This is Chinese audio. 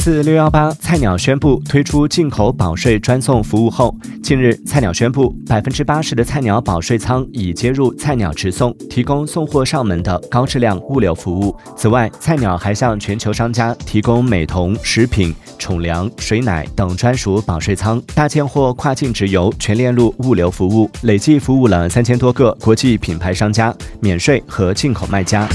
自六幺八，菜鸟宣布推出进口保税专送服务后，近日菜鸟宣布，百分之八十的菜鸟保税仓已接入菜鸟直送，提供送货上门的高质量物流服务。此外，菜鸟还向全球商家提供美瞳、食品、宠粮、水奶等专属保税仓、大件货跨境直邮全链路物流服务，累计服务了三千多个国际品牌商家、免税和进口卖家。